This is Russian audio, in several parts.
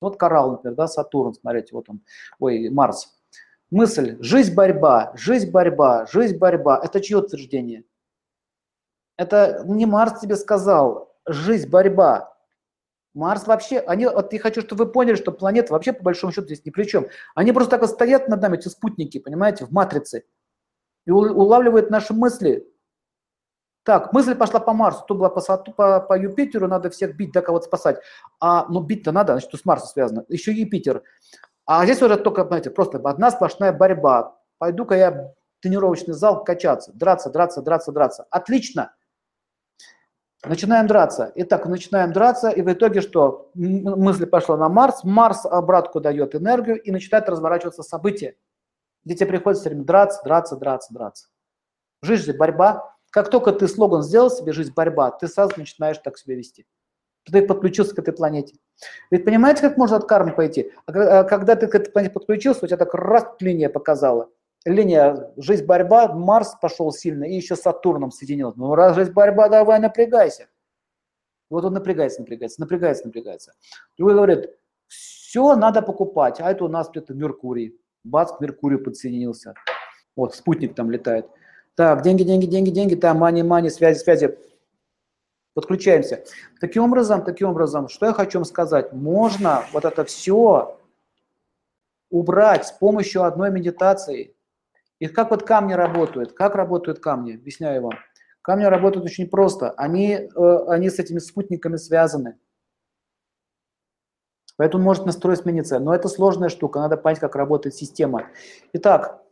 Вот коралл, например, да, Сатурн, смотрите, вот он, ой, Марс. Мысль, жизнь, борьба, жизнь, борьба, жизнь, борьба. Это чье утверждение? Это не Марс тебе сказал, жизнь, борьба. Марс вообще, они, вот я хочу, чтобы вы поняли, что планета вообще по большому счету здесь ни при чем. Они просто так вот стоят над нами, эти спутники, понимаете, в матрице, и улавливают наши мысли. Так, мысль пошла по Марсу, то была по, по, по Юпитеру, надо всех бить, да, кого-то спасать. А, ну, бить-то надо, значит, с Марсом связано. Еще Юпитер. А здесь уже только, знаете, просто одна сплошная борьба. Пойду-ка я в тренировочный зал качаться, драться, драться, драться, драться. Отлично. Начинаем драться. Итак, начинаем драться, и в итоге что? Мысль пошла на Марс, Марс обратку дает энергию, и начинает разворачиваться события, где тебе приходится все время драться, драться, драться, драться. Жизнь же борьба. Как только ты слоган сделал себе «жизнь борьба», ты сразу начинаешь так себя вести. Ты подключился к этой планете. Ведь понимаете, как можно от кармы пойти? А, а когда ты к этой планете подключился, у тебя так раз линия показала – линия жизнь борьба, Марс пошел сильно, и еще с Сатурном соединил. Ну, раз жизнь борьба, давай напрягайся. Вот он напрягается, напрягается, напрягается, напрягается. Другой говорит, все надо покупать, а это у нас где-то Меркурий. Бац, к Меркурию подсоединился. Вот, спутник там летает. Так, деньги, деньги, деньги, деньги, там, мани, мани, связи, связи. Подключаемся. Таким образом, таким образом, что я хочу вам сказать? Можно вот это все убрать с помощью одной медитации – и как вот камни работают? Как работают камни? Объясняю вам. Камни работают очень просто. Они, э, они с этими спутниками связаны. Поэтому может настрой смениться. Но это сложная штука. Надо понять, как работает система. Итак,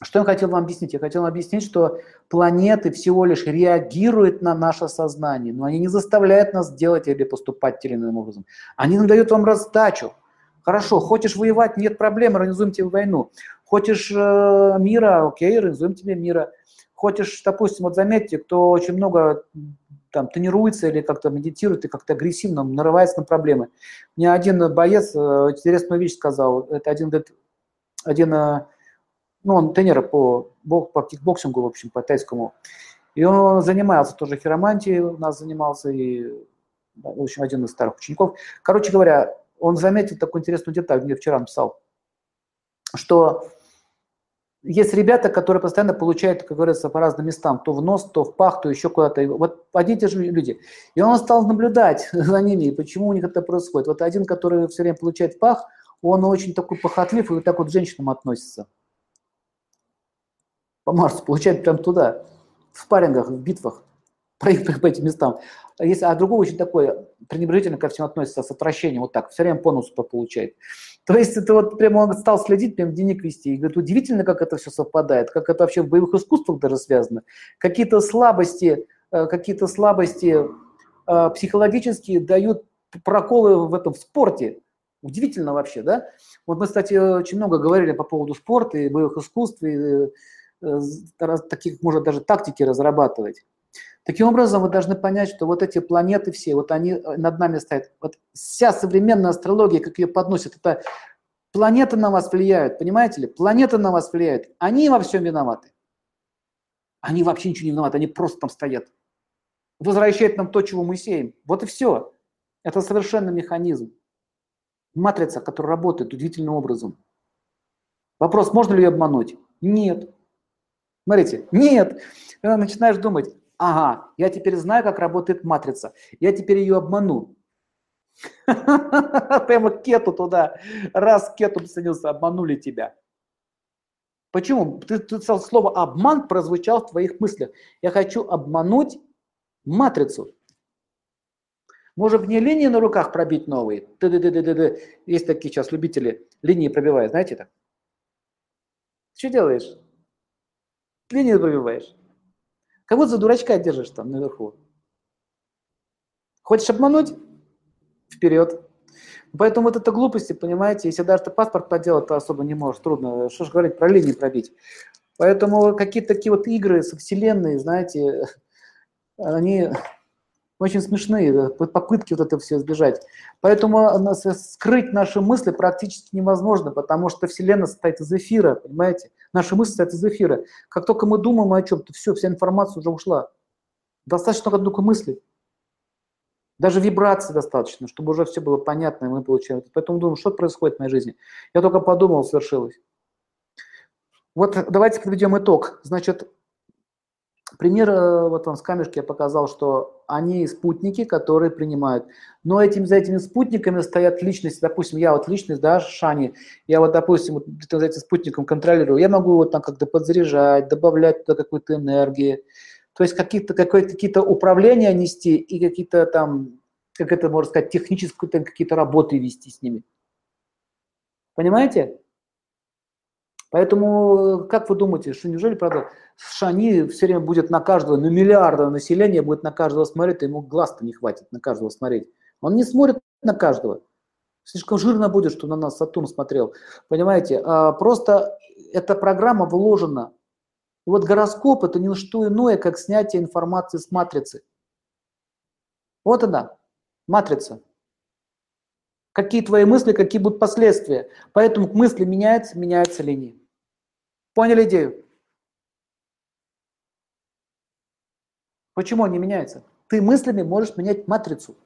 что я хотел вам объяснить? Я хотел объяснить, что планеты всего лишь реагируют на наше сознание, но они не заставляют нас делать или поступать тем или иным образом. Они надают вам раздачу. Хорошо, хочешь воевать, нет проблем, организуем тебе войну. Хочешь э, мира, окей, организуем тебе мира. Хочешь, допустим, вот заметьте, кто очень много там тренируется или как-то медитирует и как-то агрессивно нарывается на проблемы. Мне один боец э, интересную вещь сказал. Это один, один э, ну, он тренер по, по кикбоксингу, в общем, по тайскому. И он занимался тоже хиромантией, у нас занимался, и, в общем, один из старых учеников. Короче говоря, он заметил такую интересную деталь, мне вчера написал, что есть ребята, которые постоянно получают, как говорится, по разным местам, то в нос, то в пах, то еще куда-то. Вот одни и те же люди. И он стал наблюдать за ними, и почему у них это происходит. Вот один, который все время получает в пах, он очень такой похотлив и вот так вот к женщинам относится. По Марсу, получает прям туда, в спаррингах, в битвах проехать по этим местам. Если, а другой очень такой пренебрежительно ко всем относится с отвращением, вот так, все время по носу получает. То есть это вот прямо он стал следить, прям дневник вести. И говорит, удивительно, как это все совпадает, как это вообще в боевых искусствах даже связано. Какие-то слабости, э, какие-то слабости э, психологические дают проколы в этом в спорте. Удивительно вообще, да? Вот мы, кстати, очень много говорили по поводу спорта и боевых искусств, и э, таких, может, даже тактики разрабатывать. Таким образом, вы должны понять, что вот эти планеты все, вот они э, над нами стоят. Вот вся современная астрология, как ее подносят, это планеты на вас влияют, понимаете ли? Планеты на вас влияют. Они во всем виноваты. Они вообще ничего не виноваты, они просто там стоят. Возвращают нам то, чего мы сеем. Вот и все. Это совершенно механизм. Матрица, которая работает удивительным образом. Вопрос, можно ли ее обмануть? Нет. Смотрите, нет. И начинаешь думать, ага, я теперь знаю, как работает матрица, я теперь ее обману. Прямо кету туда, раз кету присоединился, обманули тебя. Почему? Ты, ты слово обман прозвучал в твоих мыслях. Я хочу обмануть матрицу. Может, мне линии на руках пробить новые? Ты -ды -ды -ды -ды. Есть такие сейчас любители линии пробивают, знаете так? Что делаешь? Линии пробиваешь. Кого за дурачка держишь там наверху? Хочешь обмануть? Вперед. Поэтому вот это глупости, понимаете, если даже ты паспорт поделать, то особо не можешь, трудно. Что ж говорить, про линии пробить. Поэтому какие-то такие вот игры со вселенной, знаете, они очень смешные, попытки вот это все избежать. Поэтому скрыть наши мысли практически невозможно, потому что Вселенная состоит из эфира, понимаете? Наши мысли состоят из эфира. Как только мы думаем о чем-то, все, вся информация уже ушла. Достаточно только мысли. Даже вибрации достаточно, чтобы уже все было понятно, и мы получаем. Поэтому думаю, что происходит в моей жизни. Я только подумал, свершилось. Вот давайте подведем итог. Значит, пример, э, вот вам с камешки я показал, что они спутники, которые принимают. Но этим, за этими спутниками стоят личности. Допустим, я вот личность, да, Шани, я вот, допустим, вот, за этим спутником контролирую. Я могу вот там как-то подзаряжать, добавлять туда какую-то энергию, то есть какие-то какие-то управления нести и какие-то там, как это можно сказать, технические какие-то работы вести с ними. Понимаете? Поэтому, как вы думаете, что неужели, правда, Шани все время будет на каждого, на миллиарда населения будет на каждого смотреть, ему глаз-то не хватит на каждого смотреть. Он не смотрит на каждого. Слишком жирно будет, что на нас Сатурн смотрел. Понимаете? А просто эта программа вложена и вот гороскоп – это не что иное, как снятие информации с матрицы. Вот она, матрица. Какие твои мысли, какие будут последствия. Поэтому мысли меняются, меняются линии. Поняли идею? Почему они меняются? Ты мыслями можешь менять матрицу.